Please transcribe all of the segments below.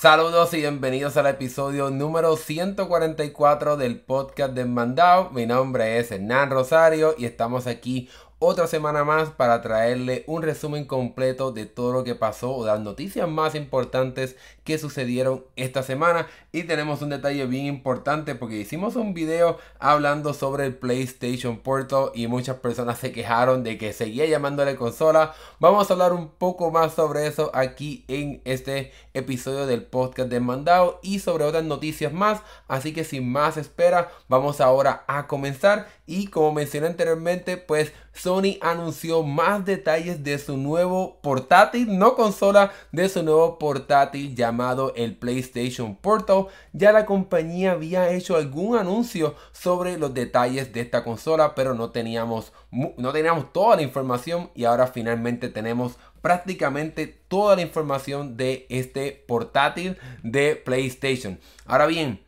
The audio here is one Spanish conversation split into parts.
Saludos y bienvenidos al episodio número 144 del podcast de Mandao. Mi nombre es Hernán Rosario y estamos aquí otra semana más para traerle un resumen completo de todo lo que pasó o las noticias más importantes que sucedieron esta semana. Y tenemos un detalle bien importante porque hicimos un video hablando sobre el PlayStation Portal y muchas personas se quejaron de que seguía llamándole consola. Vamos a hablar un poco más sobre eso aquí en este episodio del podcast de Mandao y sobre otras noticias más. Así que sin más espera vamos ahora a comenzar. Y como mencioné anteriormente pues Sony anunció más detalles de su nuevo portátil, no consola, de su nuevo portátil llamado el PlayStation Portal. Ya la compañía había hecho algún anuncio sobre los detalles de esta consola, pero no teníamos, no teníamos toda la información y ahora finalmente tenemos prácticamente toda la información de este portátil de PlayStation. Ahora bien,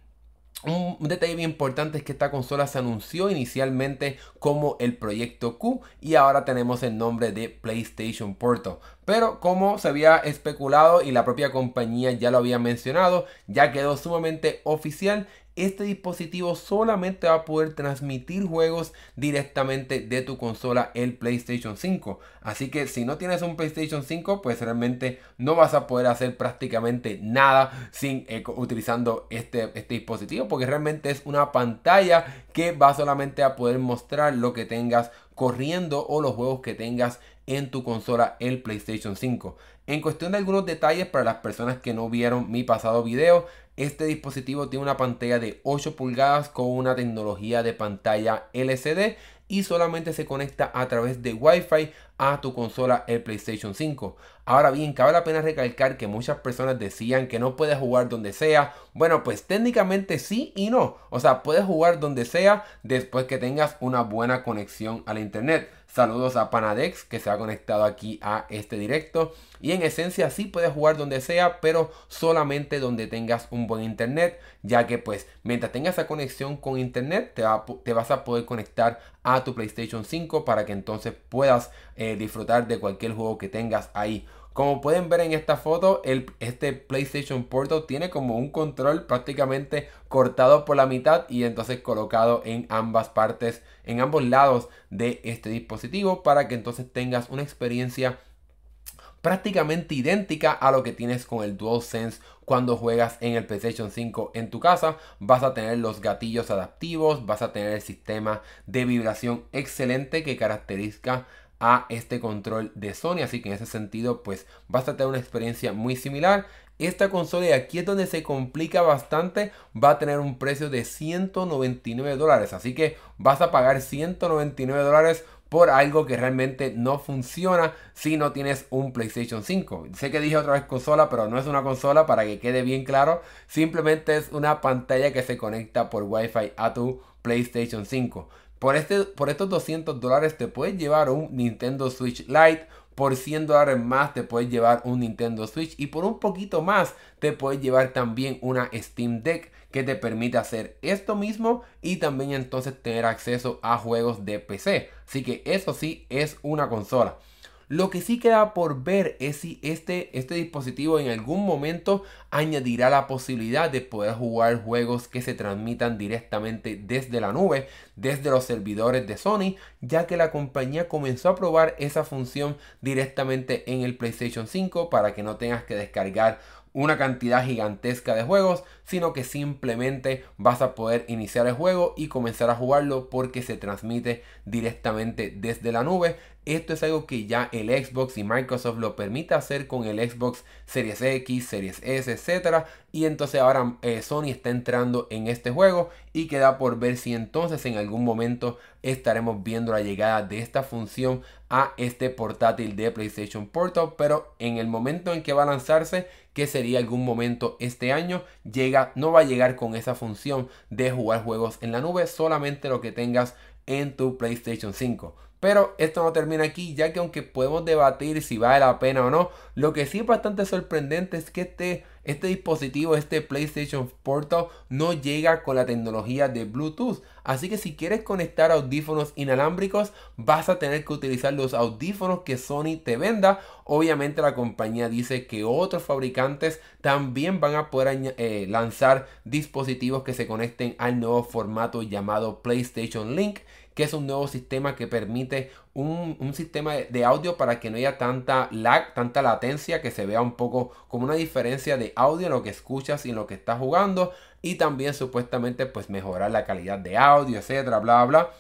un, detalle bien importante es que esta consola se anunció inicialmente como el proyecto Q y ahora tenemos el nombre de PlayStation Portal. Pero como se había especulado y la propia compañía ya lo había mencionado, ya quedó sumamente oficial este dispositivo solamente va a poder transmitir juegos directamente de tu consola el PlayStation 5. Así que si no tienes un PlayStation 5, pues realmente no vas a poder hacer prácticamente nada sin eh, utilizando este, este dispositivo porque realmente es una pantalla que va solamente a poder mostrar lo que tengas corriendo o los juegos que tengas en tu consola el PlayStation 5. En cuestión de algunos detalles para las personas que no vieron mi pasado video, este dispositivo tiene una pantalla de 8 pulgadas con una tecnología de pantalla LCD y solamente se conecta a través de Wi-Fi a tu consola el PlayStation 5. Ahora bien, cabe la pena recalcar que muchas personas decían que no puedes jugar donde sea. Bueno, pues técnicamente sí y no. O sea, puedes jugar donde sea después que tengas una buena conexión al internet. Saludos a Panadex que se ha conectado aquí a este directo. Y en esencia sí puedes jugar donde sea, pero solamente donde tengas un buen internet, ya que pues mientras tengas esa conexión con internet te, te vas a poder conectar a tu PlayStation 5 para que entonces puedas eh, disfrutar de cualquier juego que tengas ahí. Como pueden ver en esta foto, el, este PlayStation Portal tiene como un control prácticamente cortado por la mitad y entonces colocado en ambas partes, en ambos lados de este dispositivo para que entonces tengas una experiencia prácticamente idéntica a lo que tienes con el DualSense cuando juegas en el PlayStation 5 en tu casa. Vas a tener los gatillos adaptivos, vas a tener el sistema de vibración excelente que caracteriza a este control de Sony. Así que en ese sentido, pues vas a tener una experiencia muy similar. Esta consola y aquí es donde se complica bastante. Va a tener un precio de 199 dólares. Así que vas a pagar 199 dólares por algo que realmente no funciona si no tienes un PlayStation 5. Sé que dije otra vez consola, pero no es una consola para que quede bien claro. Simplemente es una pantalla que se conecta por Wi-Fi a tu PlayStation 5. Por, este, por estos 200 dólares te puedes llevar un Nintendo Switch Lite. Por 100 dólares más te puedes llevar un Nintendo Switch. Y por un poquito más te puedes llevar también una Steam Deck que te permite hacer esto mismo y también entonces tener acceso a juegos de PC. Así que eso sí es una consola. Lo que sí queda por ver es si este, este dispositivo en algún momento añadirá la posibilidad de poder jugar juegos que se transmitan directamente desde la nube, desde los servidores de Sony, ya que la compañía comenzó a probar esa función directamente en el PlayStation 5 para que no tengas que descargar una cantidad gigantesca de juegos, sino que simplemente vas a poder iniciar el juego y comenzar a jugarlo porque se transmite directamente desde la nube. Esto es algo que ya el Xbox y Microsoft lo permite hacer con el Xbox Series X, Series S, etc. Y entonces ahora eh, Sony está entrando en este juego y queda por ver si entonces en algún momento estaremos viendo la llegada de esta función a este portátil de PlayStation Portal. Pero en el momento en que va a lanzarse, que sería algún momento este año, llega, no va a llegar con esa función de jugar juegos en la nube, solamente lo que tengas en tu PlayStation 5. Pero esto no termina aquí, ya que aunque podemos debatir si vale la pena o no, lo que sí es bastante sorprendente es que este, este dispositivo, este PlayStation Portal, no llega con la tecnología de Bluetooth. Así que si quieres conectar audífonos inalámbricos, vas a tener que utilizar los audífonos que Sony te venda. Obviamente la compañía dice que otros fabricantes también van a poder eh, lanzar dispositivos que se conecten al nuevo formato llamado PlayStation Link que es un nuevo sistema que permite un, sistema de audio para que no haya tanta lag, tanta latencia, que se vea un poco como una diferencia de audio en lo que escuchas y en lo que estás jugando. Y también supuestamente pues mejorar la calidad de audio, etcétera, bla, bla, bla.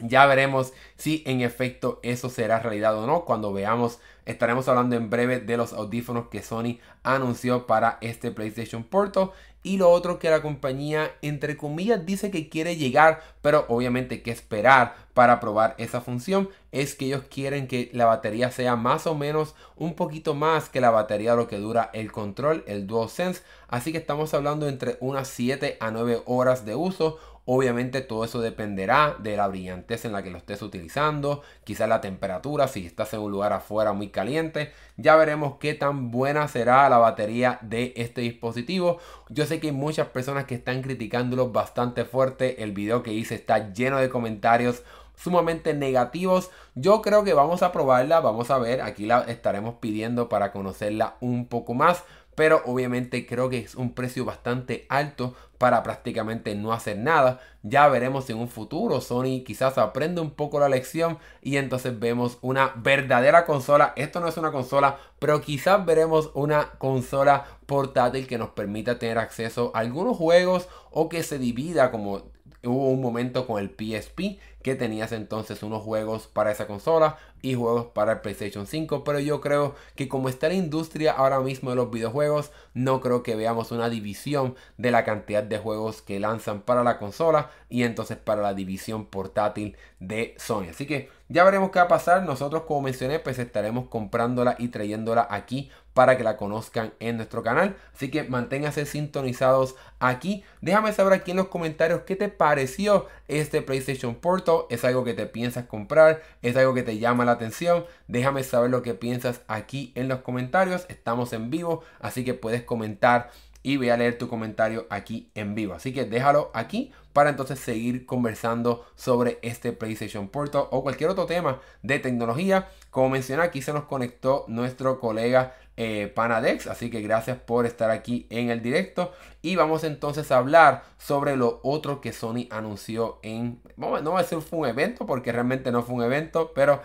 Ya veremos si en efecto eso será realidad o no. Cuando veamos, estaremos hablando en breve de los audífonos que Sony anunció para este PlayStation Portal. Y lo otro que la compañía, entre comillas, dice que quiere llegar, pero obviamente que esperar para probar esa función, es que ellos quieren que la batería sea más o menos un poquito más que la batería de lo que dura el control, el DualSense. Así que estamos hablando entre unas 7 a 9 horas de uso Obviamente todo eso dependerá de la brillantez en la que lo estés utilizando, quizás la temperatura, si estás en un lugar afuera muy caliente. Ya veremos qué tan buena será la batería de este dispositivo. Yo sé que hay muchas personas que están criticándolo bastante fuerte. El video que hice está lleno de comentarios sumamente negativos. Yo creo que vamos a probarla, vamos a ver, aquí la estaremos pidiendo para conocerla un poco más pero obviamente creo que es un precio bastante alto para prácticamente no hacer nada. Ya veremos en un futuro. Sony quizás aprende un poco la lección y entonces vemos una verdadera consola. Esto no es una consola, pero quizás veremos una consola portátil que nos permita tener acceso a algunos juegos o que se divida como hubo un momento con el PSP que tenías entonces unos juegos para esa consola y juegos para el PlayStation 5. Pero yo creo que como está la industria ahora mismo de los videojuegos, no creo que veamos una división de la cantidad de juegos que lanzan para la consola y entonces para la división portátil de Sony. Así que ya veremos qué va a pasar. Nosotros, como mencioné, pues estaremos comprándola y trayéndola aquí para que la conozcan en nuestro canal. Así que manténganse sintonizados aquí. Déjame saber aquí en los comentarios qué te pareció este PlayStation Portal. ¿Es algo que te piensas comprar? ¿Es algo que te llama la atención? Déjame saber lo que piensas aquí en los comentarios. Estamos en vivo, así que puedes comentar y voy a leer tu comentario aquí en vivo. Así que déjalo aquí para entonces seguir conversando sobre este PlayStation Portal o cualquier otro tema de tecnología. Como mencioné, aquí se nos conectó nuestro colega eh, Panadex, así que gracias por estar aquí en el directo. Y vamos entonces a hablar sobre lo otro que Sony anunció en... no va a decir un evento porque realmente no fue un evento, pero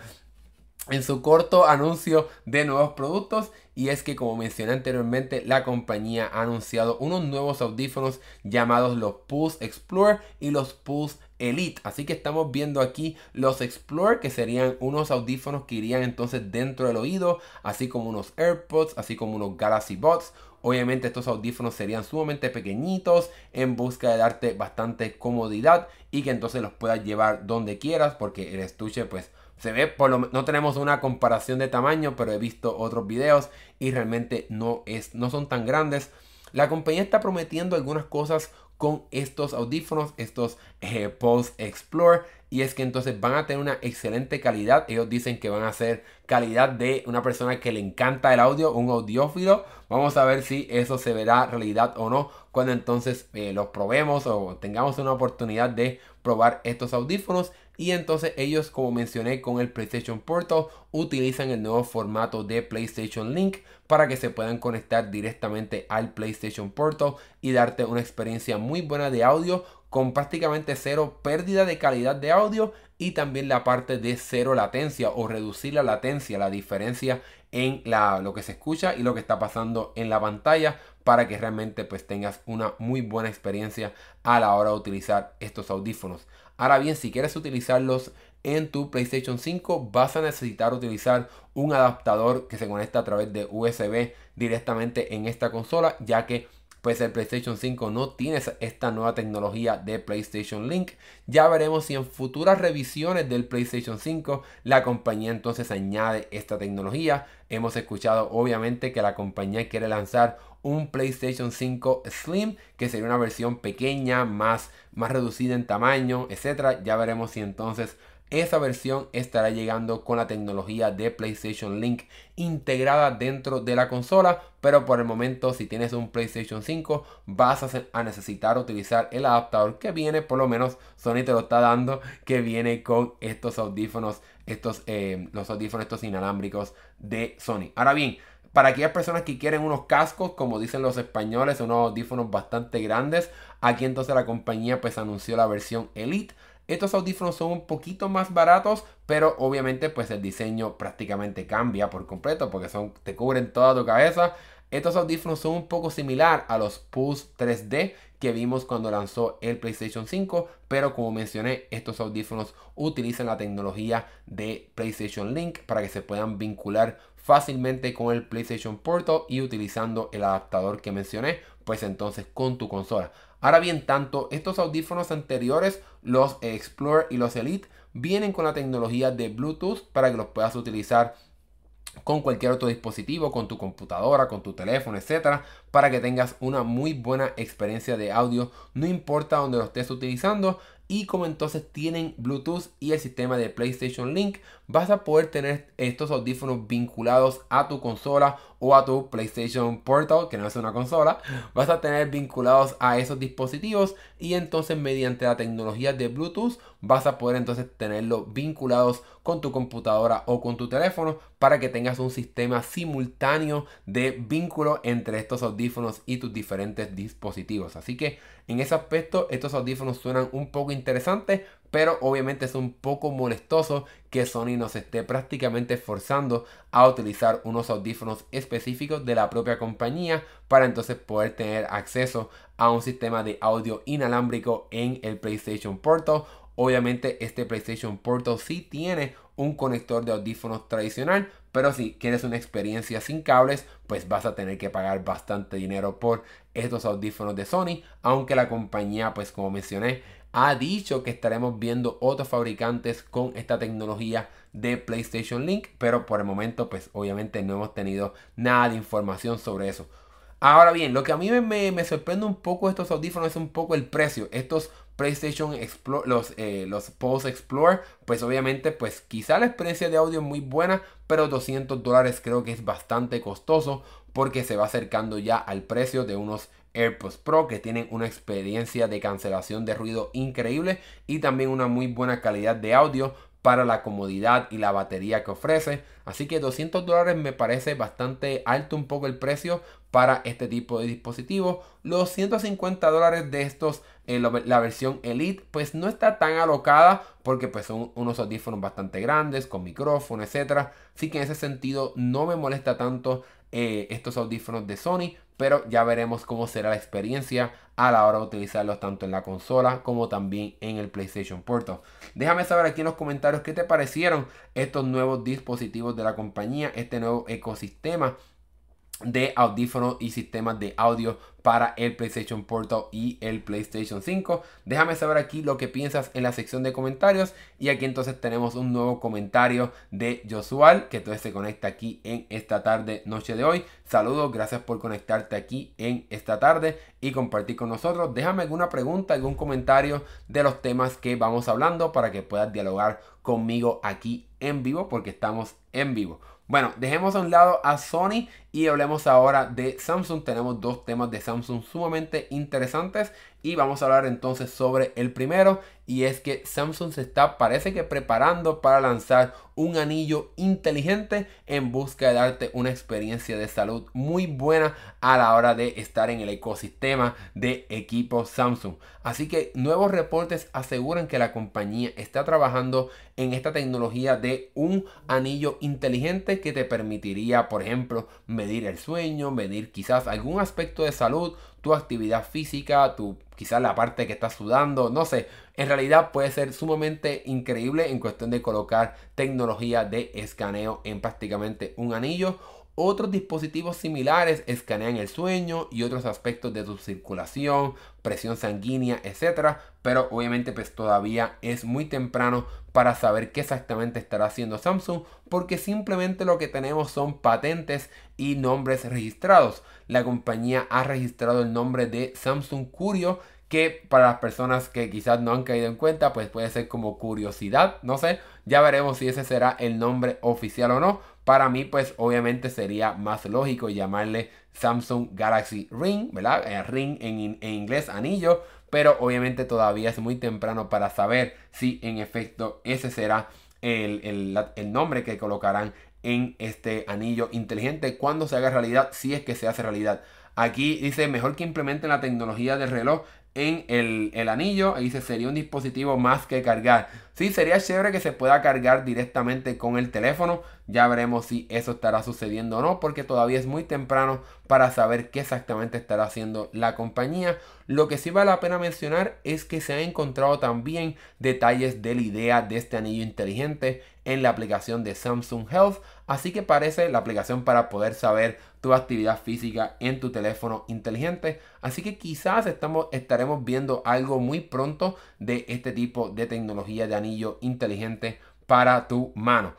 en su corto anuncio de nuevos productos y es que como mencioné anteriormente la compañía ha anunciado unos nuevos audífonos llamados los Pulse Explorer y los Pulse Elite así que estamos viendo aquí los Explorer que serían unos audífonos que irían entonces dentro del oído así como unos AirPods así como unos Galaxy Buds Obviamente estos audífonos serían sumamente pequeñitos en busca de darte bastante comodidad y que entonces los puedas llevar donde quieras porque el estuche pues se ve, por lo, no tenemos una comparación de tamaño, pero he visto otros videos y realmente no, es, no son tan grandes. La compañía está prometiendo algunas cosas con estos audífonos, estos eh, Pulse Explore. Y es que entonces van a tener una excelente calidad. Ellos dicen que van a ser calidad de una persona que le encanta el audio, un audiófilo. Vamos a ver si eso se verá realidad o no cuando entonces eh, los probemos o tengamos una oportunidad de probar estos audífonos. Y entonces ellos, como mencioné con el PlayStation Portal, utilizan el nuevo formato de PlayStation Link para que se puedan conectar directamente al PlayStation Portal y darte una experiencia muy buena de audio con prácticamente cero pérdida de calidad de audio y también la parte de cero latencia o reducir la latencia, la diferencia en la, lo que se escucha y lo que está pasando en la pantalla para que realmente pues tengas una muy buena experiencia a la hora de utilizar estos audífonos. Ahora bien, si quieres utilizarlos en tu PlayStation 5 vas a necesitar utilizar un adaptador que se conecta a través de USB directamente en esta consola ya que pues el PlayStation 5 no tiene esta nueva tecnología de PlayStation Link. Ya veremos si en futuras revisiones del PlayStation 5 la compañía entonces añade esta tecnología. Hemos escuchado obviamente que la compañía quiere lanzar un PlayStation 5 Slim, que sería una versión pequeña, más, más reducida en tamaño, etcétera. Ya veremos si entonces esa versión estará llegando con la tecnología de PlayStation Link integrada dentro de la consola, pero por el momento si tienes un PlayStation 5 vas a, necesitar utilizar el adaptador que viene, por lo menos Sony te lo está dando, que viene con estos audífonos, estos, eh, los audífonos estos inalámbricos de Sony. Ahora bien, para aquellas personas que quieren unos cascos, como dicen los españoles, unos audífonos bastante grandes, aquí entonces la compañía pues anunció la versión Elite. Estos audífonos son un poquito más baratos, pero obviamente pues el diseño prácticamente cambia por completo porque son, te cubren toda tu cabeza. Estos audífonos son un poco similar a los Pulse 3D que vimos cuando lanzó el PlayStation 5, pero como mencioné, estos audífonos utilizan la tecnología de PlayStation Link para que se puedan vincular fácilmente con el PlayStation Portal y utilizando el adaptador que mencioné, pues entonces con tu consola. Ahora bien, tanto estos audífonos anteriores, los Explorer y los Elite, vienen con la tecnología de Bluetooth para que los puedas utilizar con cualquier otro dispositivo, con tu computadora, con tu teléfono, etcétera, para que tengas una muy buena experiencia de audio, no importa dónde lo estés utilizando. Y como entonces tienen Bluetooth y el sistema de PlayStation Link, vas a poder tener estos audífonos vinculados a tu consola o a tu PlayStation Portal, que no es una consola. Vas a tener vinculados a esos dispositivos y entonces mediante la tecnología de Bluetooth vas a poder entonces tenerlo vinculados con tu computadora o con tu teléfono para que tengas un sistema simultáneo de vínculo entre estos audífonos y tus diferentes dispositivos. Así que en ese aspecto, estos audífonos suenan un poco interesantes, pero obviamente es un poco molestoso que Sony nos esté prácticamente forzando a utilizar unos audífonos específicos de la propia compañía para entonces poder tener acceso a un sistema de audio inalámbrico en el PlayStation Portal. Obviamente este PlayStation Portal sí tiene un conector de audífonos tradicional, pero si quieres una experiencia sin cables, pues vas a tener que pagar bastante dinero por estos audífonos de Sony, aunque la compañía, pues como mencioné, ha dicho que estaremos viendo otros fabricantes con esta tecnología de PlayStation Link, pero por el momento, pues obviamente no hemos tenido nada de información sobre eso. Ahora bien, lo que a mí me, me sorprende un poco estos audífonos es un poco el precio. Estos PlayStation Explore, los, eh, los Pulse Explorer, pues obviamente, pues quizá la experiencia de audio es muy buena, pero 200 dólares creo que es bastante costoso porque se va acercando ya al precio de unos AirPods Pro que tienen una experiencia de cancelación de ruido increíble y también una muy buena calidad de audio para la comodidad y la batería que ofrece. Así que 200 dólares me parece bastante alto un poco el precio para este tipo de dispositivo. Los 150 dólares de estos, la versión Elite, pues no está tan alocada porque pues son unos audífonos bastante grandes con micrófono, etcétera. Así que en ese sentido no me molesta tanto eh, estos audífonos de Sony, pero ya veremos cómo será la experiencia a la hora de utilizarlos tanto en la consola como también en el PlayStation Portal. Déjame saber aquí en los comentarios qué te parecieron estos nuevos dispositivos de la compañía, este nuevo ecosistema de audífonos y sistemas de audio para el PlayStation Portal y el PlayStation 5. Déjame saber aquí lo que piensas en la sección de comentarios. Y aquí entonces tenemos un nuevo comentario de Josual que entonces se conecta aquí en esta tarde, noche de hoy. Saludos, gracias por conectarte aquí en esta tarde y compartir con nosotros. Déjame alguna pregunta, algún comentario de los temas que vamos hablando para que puedas dialogar conmigo aquí en vivo porque estamos en vivo. Bueno, dejemos a un lado a Sony y hablemos ahora de Samsung. Tenemos dos temas de Samsung sumamente interesantes y vamos a hablar entonces sobre el primero y es que Samsung se está parece que preparando para lanzar un anillo inteligente en busca de darte una experiencia de salud muy buena a la hora de estar en el ecosistema de equipos Samsung. Así que nuevos reportes aseguran que la compañía está trabajando en esta tecnología de un anillo inteligente que te permitiría, por ejemplo, medir el sueño, medir quizás algún aspecto de salud, tu actividad física, tu quizás la parte que estás sudando, no sé. En realidad puede ser sumamente increíble en cuestión de colocar tecnología de escaneo en prácticamente un anillo otros dispositivos similares escanean el sueño y otros aspectos de tu circulación, presión sanguínea, etc. Pero obviamente pues todavía es muy temprano para saber qué exactamente estará haciendo Samsung porque simplemente lo que tenemos son patentes y nombres registrados. La compañía ha registrado el nombre de Samsung Curio que para las personas que quizás no han caído en cuenta, pues puede ser como curiosidad, no sé, ya veremos si ese será el nombre oficial o no. Para mí, pues obviamente sería más lógico llamarle Samsung Galaxy Ring, ¿verdad? Eh, ring en, en inglés, anillo, pero obviamente todavía es muy temprano para saber si en efecto ese será el, nombre que colocarán en este anillo inteligente cuando se haga realidad, si es que se hace realidad. Aquí dice mejor que implementen la tecnología del reloj en el, el, anillo. Ahí dice sería un dispositivo más que cargar. Sí, sería chévere que se pueda cargar directamente con el teléfono. Ya veremos si eso estará sucediendo o no, porque todavía es muy temprano para saber qué exactamente estará haciendo la compañía. Lo que sí vale la pena mencionar es que se han encontrado también detalles de la idea de este anillo inteligente en la aplicación de Samsung Health. Así que parece la aplicación para poder saber tu actividad física en tu teléfono inteligente. Así que quizás estamos, estaremos viendo algo muy pronto de este tipo de tecnología de anillo inteligente para tu mano.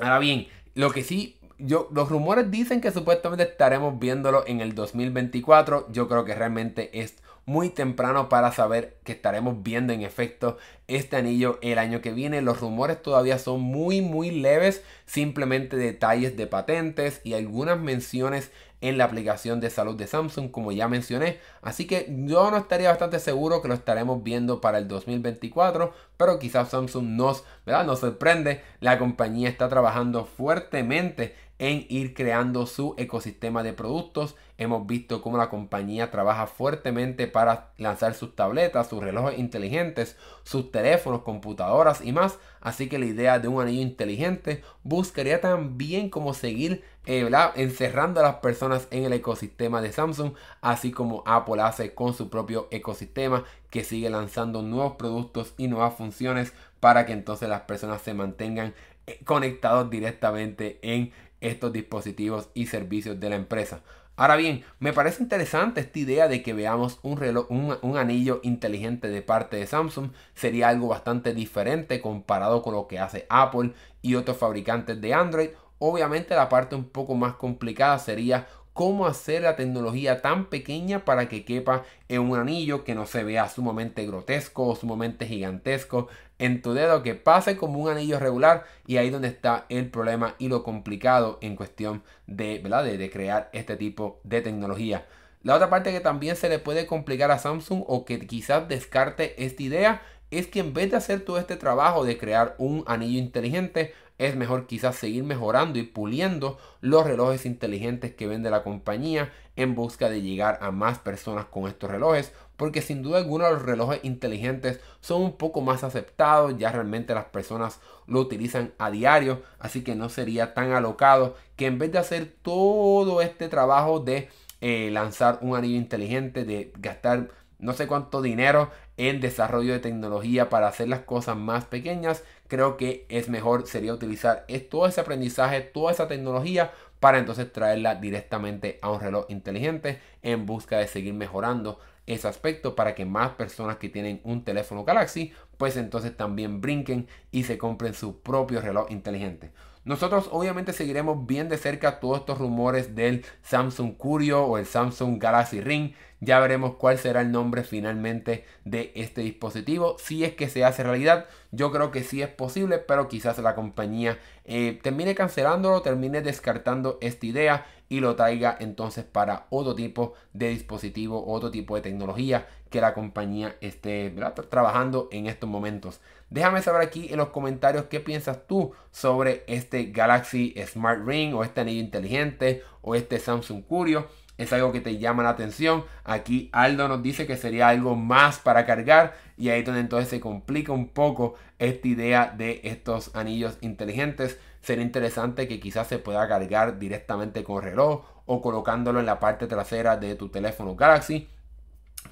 Ahora bien, lo que sí, yo, los rumores dicen que supuestamente estaremos viéndolo en el 2024. Yo creo que realmente es muy temprano para saber que estaremos viendo en efecto este anillo el año que viene. Los rumores todavía son muy muy leves, simplemente detalles de patentes y algunas menciones en la aplicación de salud de Samsung, como ya mencioné. Así que yo no estaría bastante seguro que lo estaremos viendo para el 2024, pero quizás Samsung nos, ¿verdad? nos sorprende. La compañía está trabajando fuertemente en ir creando su ecosistema de productos. Hemos visto cómo la compañía trabaja fuertemente para lanzar sus tabletas, sus relojes inteligentes, sus teléfonos, computadoras y más. Así que la idea de un anillo inteligente buscaría también como seguir eh, encerrando a las personas en el ecosistema de Samsung, así como Apple hace con su propio ecosistema que sigue lanzando nuevos productos y nuevas funciones para que entonces las personas se mantengan eh, conectados directamente en estos dispositivos y servicios de la empresa. Ahora bien, me parece interesante esta idea de que veamos un reloj, un, anillo inteligente de parte de Samsung. Sería algo bastante diferente comparado con lo que hace Apple y otros fabricantes de Android. Obviamente la parte un poco más complicada sería cómo hacer la tecnología tan pequeña para que quepa en un anillo que no se vea sumamente grotesco o sumamente gigantesco en tu dedo, que pase como un anillo regular y ahí donde está el problema y lo complicado en cuestión de, ¿verdad? de, crear este tipo de tecnología. La otra parte que también se le puede complicar a Samsung o que quizás descarte esta idea es que en vez de hacer todo este trabajo de crear un anillo inteligente, es mejor quizás seguir mejorando y puliendo los relojes inteligentes que vende la compañía en busca de llegar a más personas con estos relojes porque sin duda alguna los relojes inteligentes son un poco más aceptados, ya realmente las personas lo utilizan a diario, así que no sería tan alocado que en vez de hacer todo este trabajo de eh, lanzar un anillo inteligente, de gastar no sé cuánto dinero en desarrollo de tecnología para hacer las cosas más pequeñas, creo que es mejor sería utilizar todo ese aprendizaje, toda esa tecnología para entonces traerla directamente a un reloj inteligente en busca de seguir mejorando ese aspecto para que más personas que tienen un teléfono Galaxy pues entonces también brinquen y se compren su propio reloj inteligente. Nosotros obviamente seguiremos bien de cerca todos estos rumores del Samsung Curio o el Samsung Galaxy Ring. Ya veremos cuál será el nombre finalmente de este dispositivo. Si es que se hace realidad, yo creo que sí es posible, pero quizás la compañía eh, termine cancelándolo, termine descartando esta idea y lo traiga entonces para otro tipo de dispositivo, otro tipo de tecnología que la compañía esté trabajando en estos momentos. Déjame saber aquí en los comentarios qué piensas tú sobre este Galaxy Smart Ring o este anillo inteligente o este Samsung Curio. Es algo que te llama la atención. Aquí Aldo nos dice que sería algo más para cargar y ahí donde entonces se complica un poco esta idea de estos anillos inteligentes. Sería interesante que quizás se pueda cargar directamente con reloj o colocándolo en la parte trasera de tu teléfono Galaxy.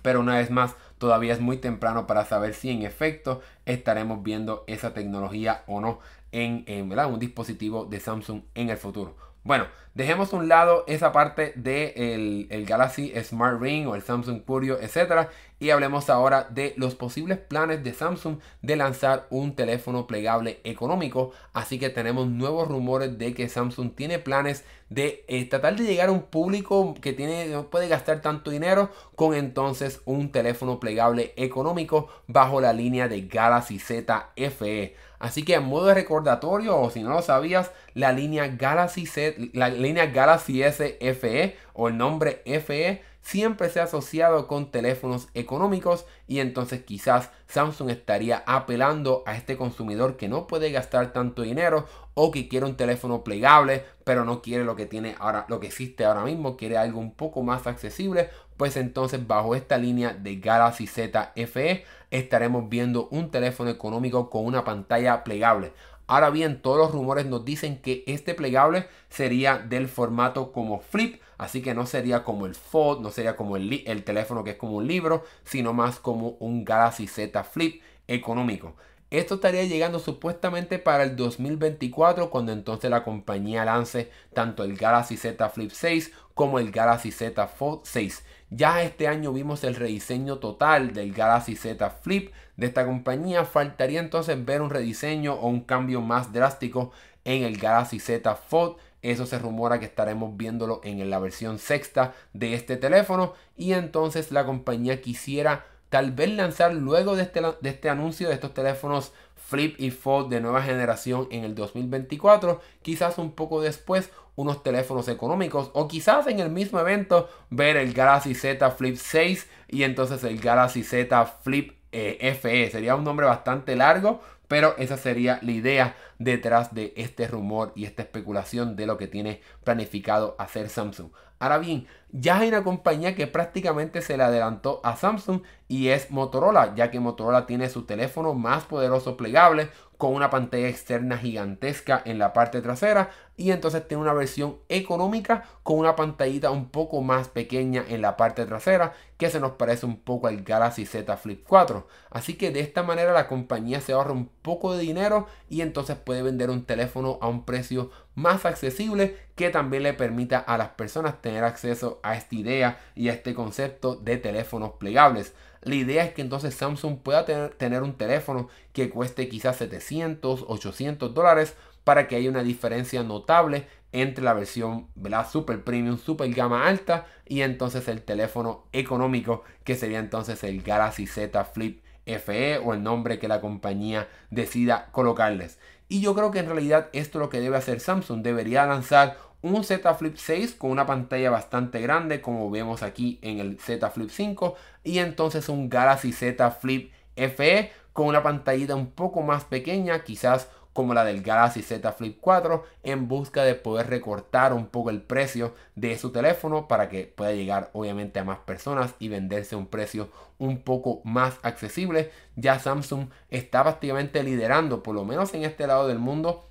Pero una vez más, todavía es muy temprano para saber si en efecto estaremos viendo esa tecnología o no en, un dispositivo de Samsung en el futuro. Bueno, dejemos a un lado esa parte del de el Galaxy Smart Ring o el Samsung Curio, etcétera, y hablemos ahora de los posibles planes de Samsung de lanzar un teléfono plegable económico. Así que tenemos nuevos rumores de que Samsung tiene planes de eh, tratar de llegar a un público que tiene, no puede gastar tanto dinero con entonces un teléfono plegable económico bajo la línea de Galaxy Z FE. Así que en modo de recordatorio, o si no lo sabías, la línea Galaxy Z, la línea Galaxy S FE o el nombre FE siempre se ha asociado con teléfonos económicos y entonces quizás Samsung estaría apelando a este consumidor que no puede gastar tanto dinero o que quiere un teléfono plegable pero no quiere lo que tiene ahora lo que existe ahora mismo quiere algo un poco más accesible pues entonces bajo esta línea de Galaxy Z FE estaremos viendo un teléfono económico con una pantalla plegable Ahora bien, todos los rumores nos dicen que este plegable sería del formato como flip, así que no sería como el Fold, no sería como el, el teléfono que es como un libro, sino más como un Galaxy Z Flip económico. Esto estaría llegando supuestamente para el 2024 cuando entonces la compañía lance tanto el Galaxy Z Flip 6 como el Galaxy Z Fold 6. Ya este año vimos el rediseño total del Galaxy Z Flip de esta compañía. Faltaría entonces ver un rediseño o un cambio más drástico en el Galaxy Z Fold. Eso se rumora que estaremos viéndolo en la versión sexta de este teléfono. Y entonces la compañía quisiera tal vez lanzar luego de este, este anuncio de estos teléfonos Flip y Fold de nueva generación en el 2024, quizás un poco después unos teléfonos económicos o quizás en el mismo evento ver el Galaxy Z Flip 6 y entonces el Galaxy Z Flip eh, FE. Sería un nombre bastante largo, pero esa sería la idea detrás de este rumor y esta especulación de lo que tiene planificado hacer Samsung. Ahora bien, ya hay una compañía que prácticamente se le adelantó a Samsung y es Motorola, ya que Motorola tiene su teléfono más poderoso plegable con una pantalla externa gigantesca en la parte trasera y entonces tiene una versión económica con una pantallita un poco más pequeña en la parte trasera que se nos parece un poco al Galaxy Z Flip 4. Así que de esta manera la compañía se ahorra un poco de dinero y entonces puede vender un teléfono a un precio más accesible que también le permita a las personas tener acceso a esta idea y a este concepto de teléfonos plegables. La idea es que entonces Samsung pueda tener, un teléfono que cueste quizás 700, 800 dólares para que haya una diferencia notable entre la versión la super premium, super gama alta y entonces el teléfono económico que sería entonces el Galaxy Z Flip FE o el nombre que la compañía decida colocarles. Y yo creo que en realidad esto es lo que debe hacer Samsung. Debería lanzar un Z Flip 6 con una pantalla bastante grande como vemos aquí en el Z Flip 5 y entonces un Galaxy Z Flip FE con una pantallita un poco más pequeña quizás como la del Galaxy Z Flip 4 en busca de poder recortar un poco el precio de su teléfono para que pueda llegar obviamente a más personas y venderse a un precio un poco más accesible. Ya Samsung está prácticamente liderando, por lo menos en este lado del mundo,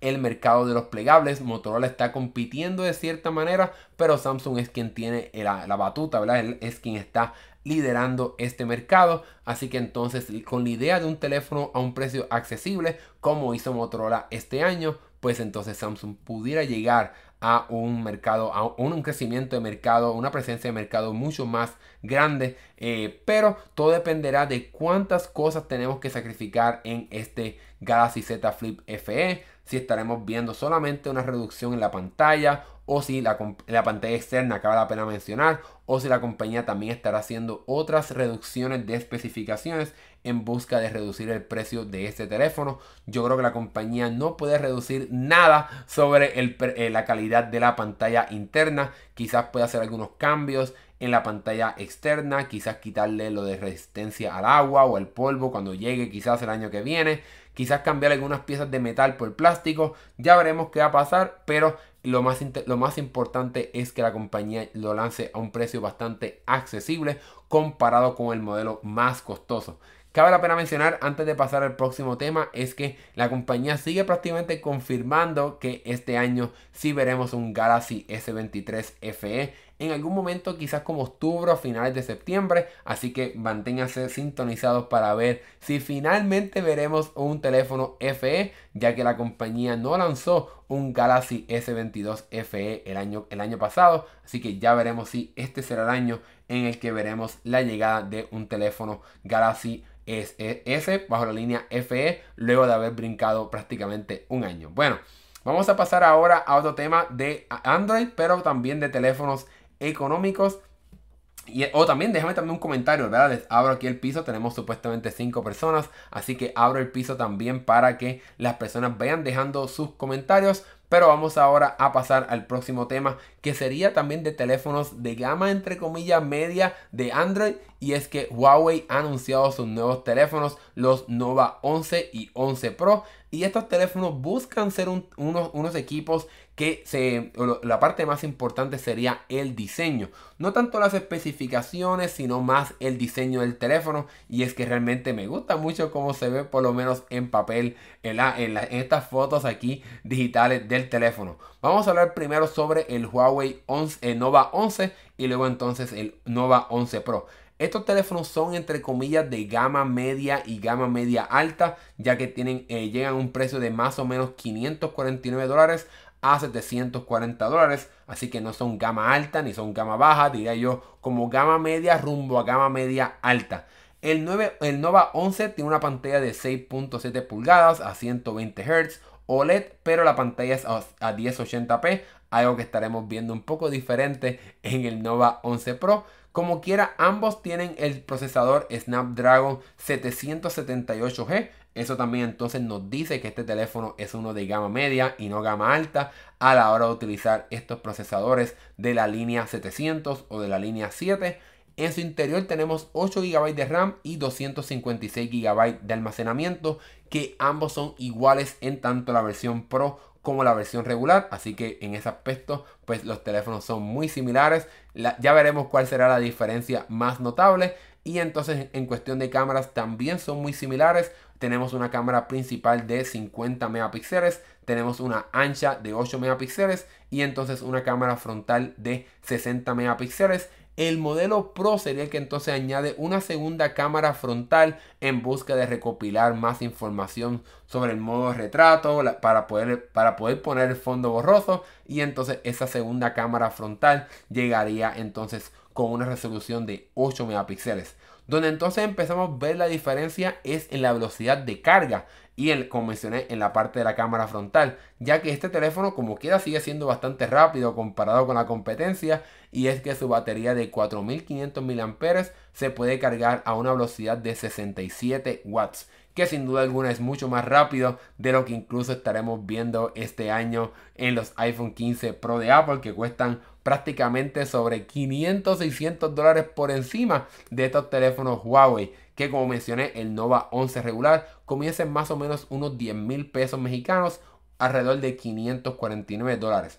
el mercado de los plegables. Motorola está compitiendo de cierta manera, pero Samsung es quien tiene la, la batuta, ¿verdad? Es quien está liderando este mercado. Así que entonces con la idea de un teléfono a un precio accesible, como hizo Motorola este año, pues entonces Samsung pudiera llegar a un mercado, a un, crecimiento de mercado, una presencia de mercado mucho más grande. Eh, pero todo dependerá de cuántas cosas tenemos que sacrificar en este Galaxy Z Flip FE. Si estaremos viendo solamente una reducción en la pantalla o si la, la pantalla externa acaba la pena mencionar o si la compañía también estará haciendo otras reducciones de especificaciones en busca de reducir el precio de este teléfono. Yo creo que la compañía no puede reducir nada sobre el, eh, la calidad de la pantalla interna. Quizás pueda hacer algunos cambios en la pantalla externa, quizás quitarle lo de resistencia al agua o al polvo cuando llegue quizás el año que viene, quizás cambiar algunas piezas de metal por plástico, ya veremos qué va a pasar, pero lo más, lo más importante es que la compañía lo lance a un precio bastante accesible comparado con el modelo más costoso. Cabe la pena mencionar antes de pasar al próximo tema es que la compañía sigue prácticamente confirmando que este año sí veremos un Galaxy S23 FE en algún momento quizás como octubre o finales de septiembre, así que manténganse sintonizados para ver si finalmente veremos un teléfono FE, ya que la compañía no lanzó un Galaxy S22 FE el año, el año pasado, así que ya veremos si este será el año en el que veremos la llegada de un teléfono Galaxy S bajo la línea FE luego de haber brincado prácticamente un año. Bueno, vamos a pasar ahora a otro tema de Android, pero también de teléfonos económicos. Y, o también déjame también un comentario, ¿verdad? abro aquí el piso, tenemos supuestamente 5 personas, así que abro el piso también para que las personas vayan dejando sus comentarios. Pero vamos ahora a pasar al próximo tema que sería también de teléfonos de gama entre comillas media de Android y es que Huawei ha anunciado sus nuevos teléfonos, los Nova 11 y 11 Pro y estos teléfonos buscan ser unos, unos equipos que se, la parte más importante sería el diseño. No tanto las especificaciones, sino más el diseño del teléfono. Y es que realmente me gusta mucho cómo se ve, por lo menos en papel, en, en, estas fotos aquí digitales del teléfono. Vamos a hablar primero sobre el Huawei 11, Nova 11 y luego entonces el Nova 11 Pro. Estos teléfonos son entre comillas de gama media y gama media alta, ya que tienen, eh, llegan a un precio de más o menos 549 dólares a 740 dólares. Así que no son gama alta ni son gama baja, diría yo como gama media rumbo a gama media alta. El, 9, el Nova 11 tiene una pantalla de 6.7 pulgadas a 120 Hz OLED, pero la pantalla es a, 1080p, algo que estaremos viendo un poco diferente en el Nova 11 Pro. Como quiera, ambos tienen el procesador Snapdragon 778G, eso también entonces nos dice que este teléfono es uno de gama media y no gama alta a la hora de utilizar estos procesadores de la línea 700 o de la línea 7. En su interior tenemos 8 GB de RAM y 256 GB de almacenamiento que ambos son iguales en tanto la versión Pro como la versión regular. Así que en ese aspecto pues los teléfonos son muy similares. ya veremos cuál será la diferencia más notable. Y entonces en cuestión de cámaras también son muy similares tenemos una cámara principal de 50 megapíxeles, tenemos una ancha de 8 megapíxeles y entonces una cámara frontal de 60 megapíxeles. El modelo Pro sería el que entonces añade una segunda cámara frontal en busca de recopilar más información sobre el modo retrato para poder, para poder poner el fondo borroso y entonces esa segunda cámara frontal llegaría entonces con una resolución de 8 megapíxeles. Donde entonces empezamos a ver la diferencia es en la velocidad de carga y el, como mencioné en la parte de la cámara frontal, ya que este teléfono como quiera sigue siendo bastante rápido comparado con la competencia y es que su batería de 4500 mAh se puede cargar a una velocidad de 67 watts que sin duda alguna es mucho más rápido de lo que incluso estaremos viendo este año en los iPhone 15 Pro de Apple que cuestan prácticamente sobre 500, 600 dólares por encima de estos teléfonos Huawei. Que como mencioné, el Nova 11 regular comienza en más o menos unos 10 mil pesos mexicanos, alrededor de 549 dólares.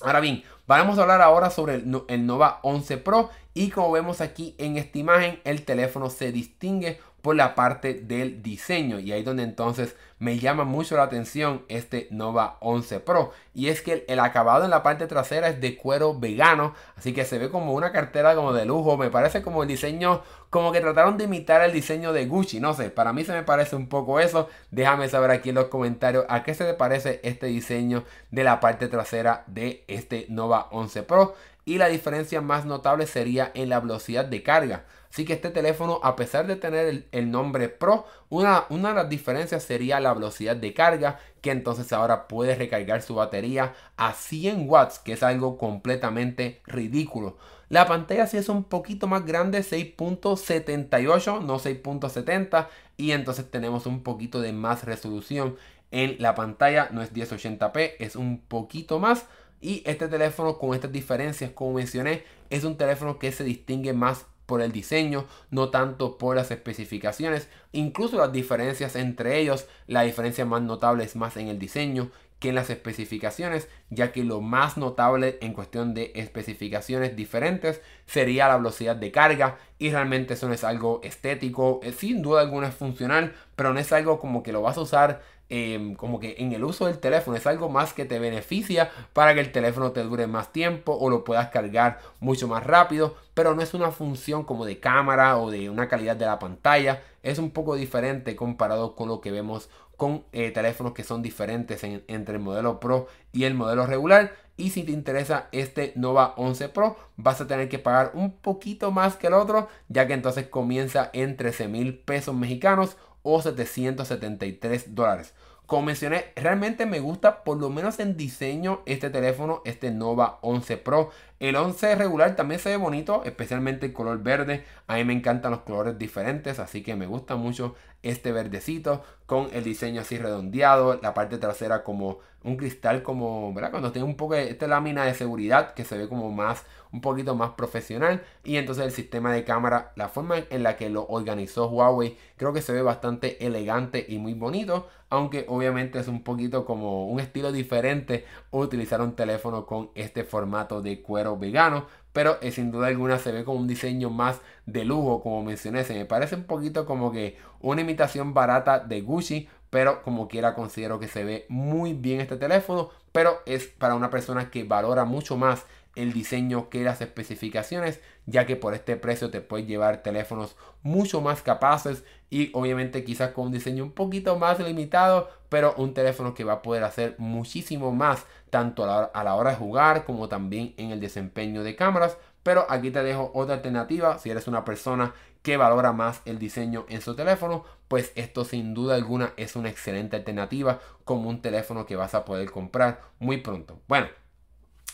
Ahora bien, vamos a hablar ahora sobre el, Nova 11 Pro y como vemos aquí en esta imagen, el teléfono se distingue por la parte del diseño. Y ahí donde entonces me llama mucho la atención este Nova 11 Pro. Y es que el, acabado en la parte trasera es de cuero vegano. Así que se ve como una cartera como de lujo. Me parece como el diseño como que trataron de imitar el diseño de Gucci. No sé para mí se me parece un poco eso. Déjame saber aquí en los comentarios a qué se te parece este diseño de la parte trasera de este Nova 11 Pro. Y la diferencia más notable sería en la velocidad de carga. Así que este teléfono, a pesar de tener el, nombre Pro, una, una, de las diferencias sería la velocidad de carga, que entonces ahora puede recargar su batería a 100 watts, que es algo completamente ridículo. La pantalla sí es un poquito más grande, 6.78, no 6.70, y entonces tenemos un poquito de más resolución en la pantalla, no es 1080p, es un poquito más, y este teléfono con estas diferencias, como mencioné, es un teléfono que se distingue más por el diseño, no tanto por las especificaciones. Incluso las diferencias entre ellos, la diferencia más notable es más en el diseño que en las especificaciones, ya que lo más notable en cuestión de especificaciones diferentes sería la velocidad de carga y realmente eso no es algo estético, sin duda alguna es funcional, pero no es algo como que lo vas a usar em, como que en el uso del teléfono. Es algo más que te beneficia para que el teléfono te dure más tiempo o lo puedas cargar mucho más rápido. Pero no es una función como de cámara o de una calidad de la pantalla. Es un poco diferente comparado con lo que vemos con eh, teléfonos que son diferentes entre el modelo Pro y el modelo regular. Y si te interesa este Nova 11 Pro, vas a tener que pagar un poquito más que el otro, ya que entonces comienza en 13 mil pesos mexicanos o 773 dólares. Como mencioné, realmente me gusta, por lo menos en diseño, este teléfono, este Nova 11 Pro. El 11 regular también se ve bonito, especialmente el color verde. A mí me encantan los colores diferentes, así que me gusta mucho este verdecito con el diseño así redondeado, la parte trasera como un cristal como, ¿verdad? Cuando tiene un poco de esta lámina de seguridad que se ve como más, un poquito más profesional. Y entonces el sistema de cámara, la forma en la que lo organizó Huawei, creo que se ve bastante elegante y muy bonito. Aunque obviamente es un poquito como un estilo diferente utilizar un teléfono con este formato de cuero vegano pero eh, sin duda alguna se ve como un diseño más de lujo, como mencioné. Se me parece un poquito como que una imitación barata de Gucci, pero como quiera considero que se ve muy bien este teléfono, pero es para una persona que valora mucho más el diseño que las especificaciones, ya que por este precio te puedes llevar teléfonos mucho más capaces y obviamente quizás con un diseño un poquito más limitado, pero un teléfono que va a poder hacer muchísimo más, tanto a la, hora, de jugar como también en el desempeño de cámaras. Pero aquí te dejo otra alternativa, si eres una persona que valora más el diseño en su teléfono, pues esto sin duda alguna es una excelente alternativa como un teléfono que vas a poder comprar muy pronto. Bueno,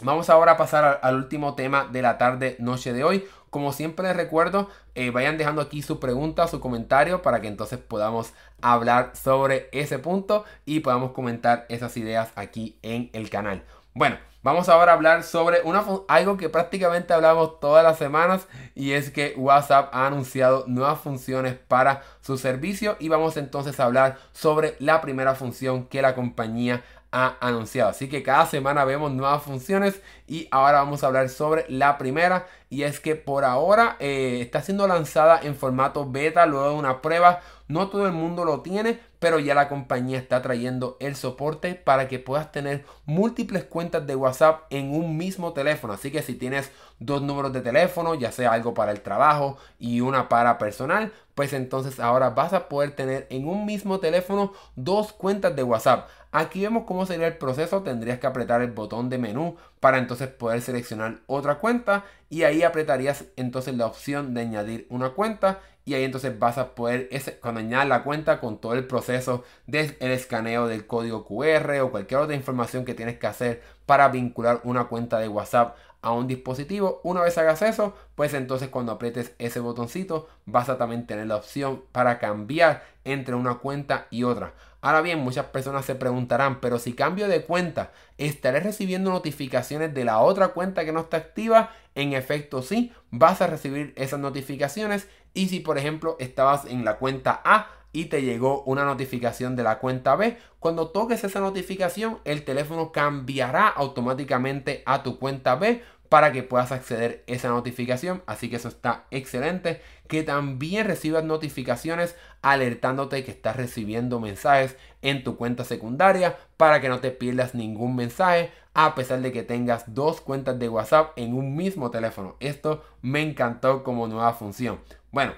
Vamos ahora a pasar al, último tema de la tarde noche de hoy. Como siempre les recuerdo, eh, vayan dejando aquí su pregunta, su comentario para que entonces podamos hablar sobre ese punto y podamos comentar esas ideas aquí en el canal. Bueno, vamos ahora a hablar sobre una, algo que prácticamente hablamos todas las semanas y es que WhatsApp ha anunciado nuevas funciones para su servicio y vamos entonces a hablar sobre la primera función que la compañía ha anunciado. Así que cada semana vemos nuevas funciones y ahora vamos a hablar sobre la primera y es que por ahora eh, está siendo lanzada en formato beta luego de una prueba. No todo el mundo lo tiene, pero ya la compañía está trayendo el soporte para que puedas tener múltiples cuentas de WhatsApp en un mismo teléfono. Así que si tienes dos números de teléfono, ya sea algo para el trabajo y una para personal, pues entonces ahora vas a poder tener en un mismo teléfono dos cuentas de WhatsApp. Aquí vemos cómo sería el proceso. Tendrías que apretar el botón de menú para entonces poder seleccionar otra cuenta y ahí apretarías entonces la opción de añadir una cuenta y ahí entonces vas a poder cuando añadas la cuenta con todo el proceso del escaneo del código QR o cualquier otra información que tienes que hacer para vincular una cuenta de WhatsApp a un dispositivo. Una vez hagas eso, pues entonces cuando aprietes ese botoncito vas a también tener la opción para cambiar entre una cuenta y otra. Ahora bien, muchas personas se preguntarán, pero si cambio de cuenta, ¿estaré recibiendo notificaciones de la otra cuenta que no está activa? En efecto, sí, vas a recibir esas notificaciones. Y si, por ejemplo, estabas en la cuenta A y te llegó una notificación de la cuenta B, cuando toques esa notificación, el teléfono cambiará automáticamente a tu cuenta B para que puedas acceder a esa notificación. Así que eso está excelente. Que también recibas notificaciones alertándote que estás recibiendo mensajes en tu cuenta secundaria para que no te pierdas ningún mensaje a pesar de que tengas dos cuentas de WhatsApp en un mismo teléfono. Esto me encantó como nueva función. Bueno,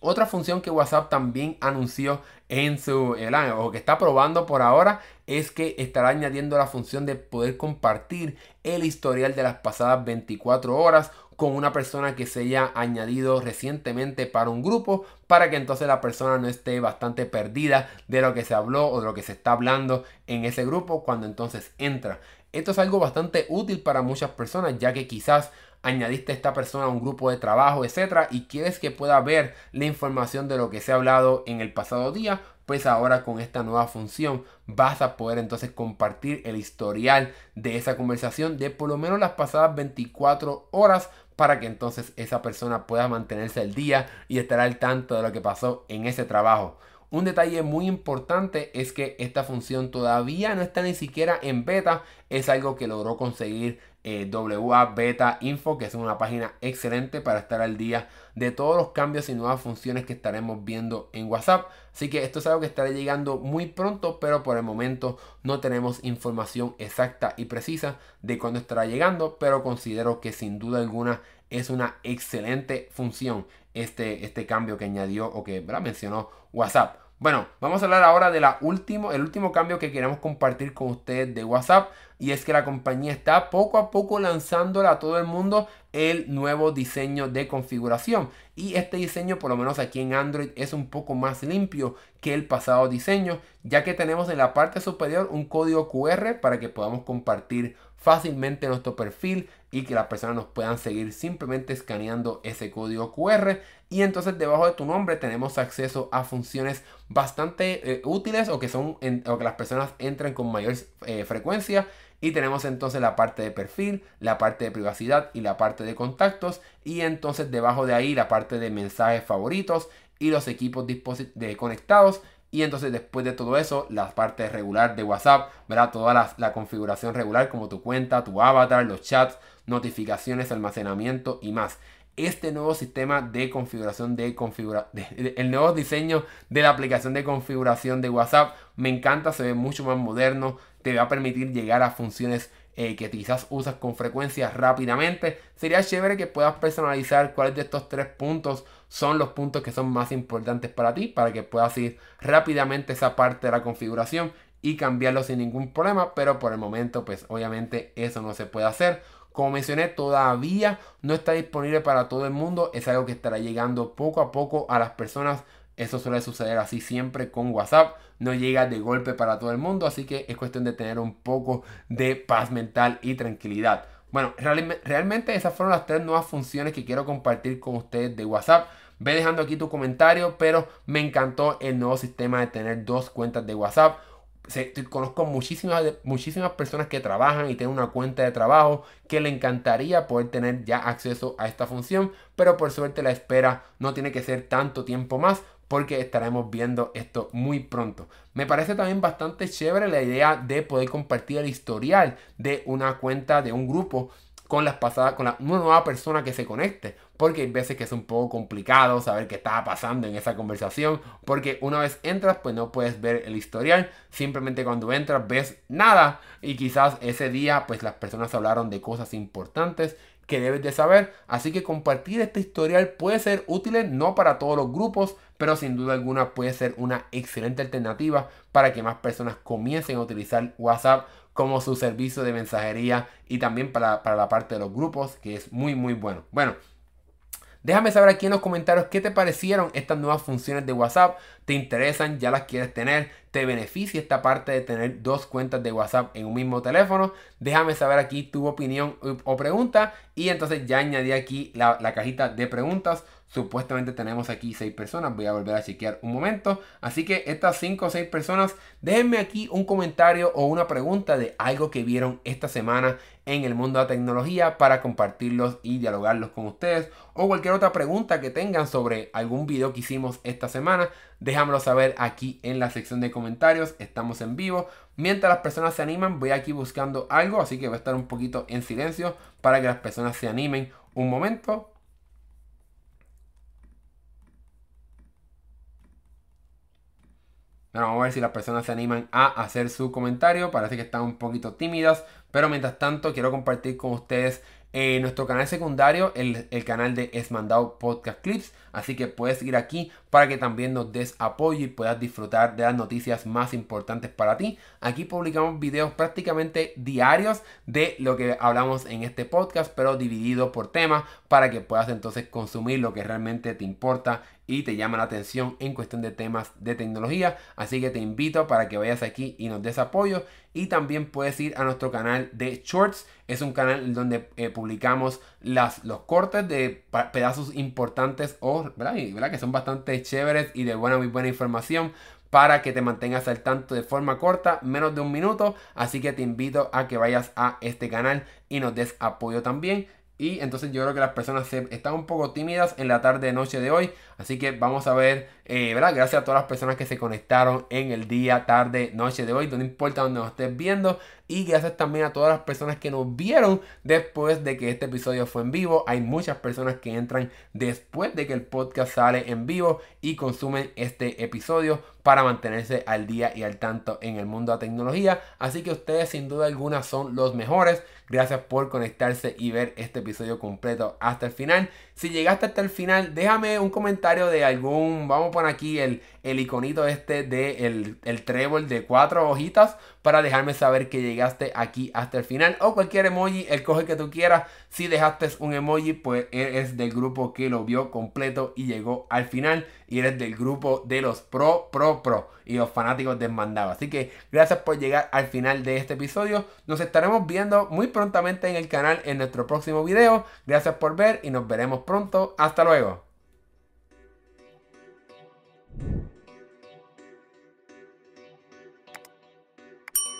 otra función que WhatsApp también anunció en su o que está probando por ahora es que estará añadiendo la función de poder compartir el historial de las pasadas 24 horas con una persona que se haya añadido recientemente para un grupo para que entonces la persona no esté bastante perdida de lo que se habló o de lo que se está hablando en ese grupo cuando entonces entra. Esto es algo bastante útil para muchas personas ya que quizás añadiste a esta persona a un grupo de trabajo, etcétera, y quieres que pueda ver la información de lo que se ha hablado en el pasado día, pues ahora con esta nueva función vas a poder entonces compartir el historial de esa conversación de por lo menos las pasadas 24 horas para que entonces esa persona pueda mantenerse al día y estar al tanto de lo que pasó en ese trabajo. un detalle muy importante es que esta función todavía no está ni siquiera en beta. Es algo que logró conseguir eh, WA Beta Info, que es una página excelente para estar al día de todos los cambios y nuevas funciones que estaremos viendo en WhatsApp. Así que esto es algo que estará llegando muy pronto, pero por el momento no tenemos información exacta y precisa de cuándo estará llegando, pero considero que sin duda alguna es una excelente función este, este cambio que añadió o que mencionó WhatsApp. Bueno, vamos a hablar ahora de la último, último cambio que queremos compartir con ustedes de WhatsApp y es que la compañía está poco a poco lanzándole a todo el mundo el nuevo diseño de configuración. Y este diseño por lo menos aquí en Android es un poco más limpio que el pasado diseño ya que tenemos en la parte superior un código QR para que podamos compartir fácilmente nuestro perfil y que las personas nos puedan seguir simplemente escaneando ese código QR y entonces debajo de tu nombre tenemos acceso a funciones bastante eh, útiles o que son o que las personas entren con mayor eh, frecuencia. Y tenemos entonces la parte de perfil, la parte de privacidad y la parte de contactos. Y entonces debajo de ahí la parte de mensajes favoritos y los equipos de conectados y entonces después de todo eso, la parte regular de WhatsApp, verá toda la, la, configuración regular como tu cuenta, tu avatar, los chats, notificaciones, almacenamiento y más. Este nuevo sistema de configuración de configuración, el nuevo diseño de la aplicación de configuración de WhatsApp me encanta, se ve mucho más moderno, te va a permitir llegar a funciones eh, que quizás usas con frecuencia rápidamente. Sería chévere que puedas personalizar cuáles de estos tres puntos son los puntos que son más importantes para ti, para que puedas ir rápidamente esa parte de la configuración y cambiarlo sin ningún problema, pero por el momento pues obviamente eso no se puede hacer. Como mencioné, todavía no está disponible para todo el mundo, es algo que estará llegando poco a poco a las personas eso suele suceder así siempre con WhatsApp. No llega de golpe para todo el mundo, así que es cuestión de tener un poco de paz mental y tranquilidad. Bueno, realmente esas fueron las tres nuevas funciones que quiero compartir con ustedes de WhatsApp. Ve dejando aquí tu comentario, pero me encantó el nuevo sistema de tener dos cuentas de WhatsApp. conozco muchísimas, muchísimas personas que trabajan y tienen una cuenta de trabajo que le encantaría poder tener ya acceso a esta función, pero por suerte la espera no tiene que ser tanto tiempo más porque estaremos viendo esto muy pronto. Me parece también bastante chévere la idea de poder compartir el historial de una cuenta de un grupo con las pasadas, con la, una nueva persona que se conecte. Porque hay veces que es un poco complicado saber qué estaba pasando en esa conversación. Porque una vez entras, pues no puedes ver el historial. Simplemente cuando entras ves nada. Y quizás ese día, pues las personas hablaron de cosas importantes que debes de saber. Así que compartir este historial puede ser útil no para todos los grupos, pero sin duda alguna puede ser una excelente alternativa para que más personas comiencen a utilizar WhatsApp como su servicio de mensajería y también para, para la parte de los grupos, que es muy muy bueno. Bueno, Déjame saber aquí en los comentarios qué te parecieron estas nuevas funciones de WhatsApp. ¿Te interesan? ¿Ya las quieres tener? ¿Te beneficia esta parte de tener dos cuentas de WhatsApp en un mismo teléfono? Déjame saber aquí tu opinión o pregunta. Y entonces ya añadí aquí la, la cajita de preguntas. Supuestamente tenemos aquí 6 personas. Voy a volver a chequear un momento. Así que estas 5 o 6 personas, déjenme aquí un comentario o una pregunta de algo que vieron esta semana en el mundo de la tecnología para compartirlos y dialogarlos con ustedes. O cualquier otra pregunta que tengan sobre algún video que hicimos esta semana, déjamelo saber aquí en la sección de comentarios. Estamos en vivo. Mientras las personas se animan, voy aquí buscando algo. Así que voy a estar un poquito en silencio para que las personas se animen un momento. Vamos a ver si las personas se animan a hacer su comentario. Parece que están un poquito tímidas. Pero mientras tanto, quiero compartir con ustedes en nuestro canal secundario, el, canal de Esmandado Podcast Clips. Así que puedes ir aquí para que también nos des apoyo y puedas disfrutar de las noticias más importantes para ti. Aquí publicamos videos prácticamente diarios de lo que hablamos en este podcast, pero dividido por tema para que puedas entonces consumir lo que realmente te importa y te llama la atención en cuestión de temas de tecnología. Así que te invito para que vayas aquí y nos des apoyo. Y también puedes ir a nuestro canal de Shorts. Es un canal donde eh, publicamos las, los cortes de pedazos importantes o, que son bastante chéveres y de buena, muy buena información para que te mantengas al tanto de forma corta, menos de un minuto. Así que te invito a que vayas a este canal y nos des apoyo también. Y entonces yo creo que las personas están un poco tímidas en la tarde noche de hoy. Así que vamos a ver, eh. Gracias a todas las personas que se conectaron en el día, tarde, noche de hoy. No importa donde nos estés viendo. Y gracias también a todas las personas que nos vieron después de que este episodio fue en vivo. Hay muchas personas que entran después de que el podcast sale en vivo y consumen este episodio para mantenerse al día y al tanto en el mundo de la tecnología. Así que ustedes sin duda alguna son los mejores. Gracias por conectarse y ver este episodio completo hasta el final. Si llegaste hasta el final, déjame un comentario de algún, vamos a poner aquí el, el iconito este de el, el trébol de cuatro hojitas para dejarme saber que llegaste aquí hasta el final o cualquier emoji, el coge que tú quieras. Si dejaste un emoji, pues eres del grupo que lo vio completo y llegó al final. Y eres del grupo de los pro, pro, pro y los fanáticos del mandado. Así que gracias por llegar al final de este episodio. Nos estaremos viendo muy prontamente en el canal en nuestro próximo video. Gracias por ver y nos veremos pronto. Hasta luego.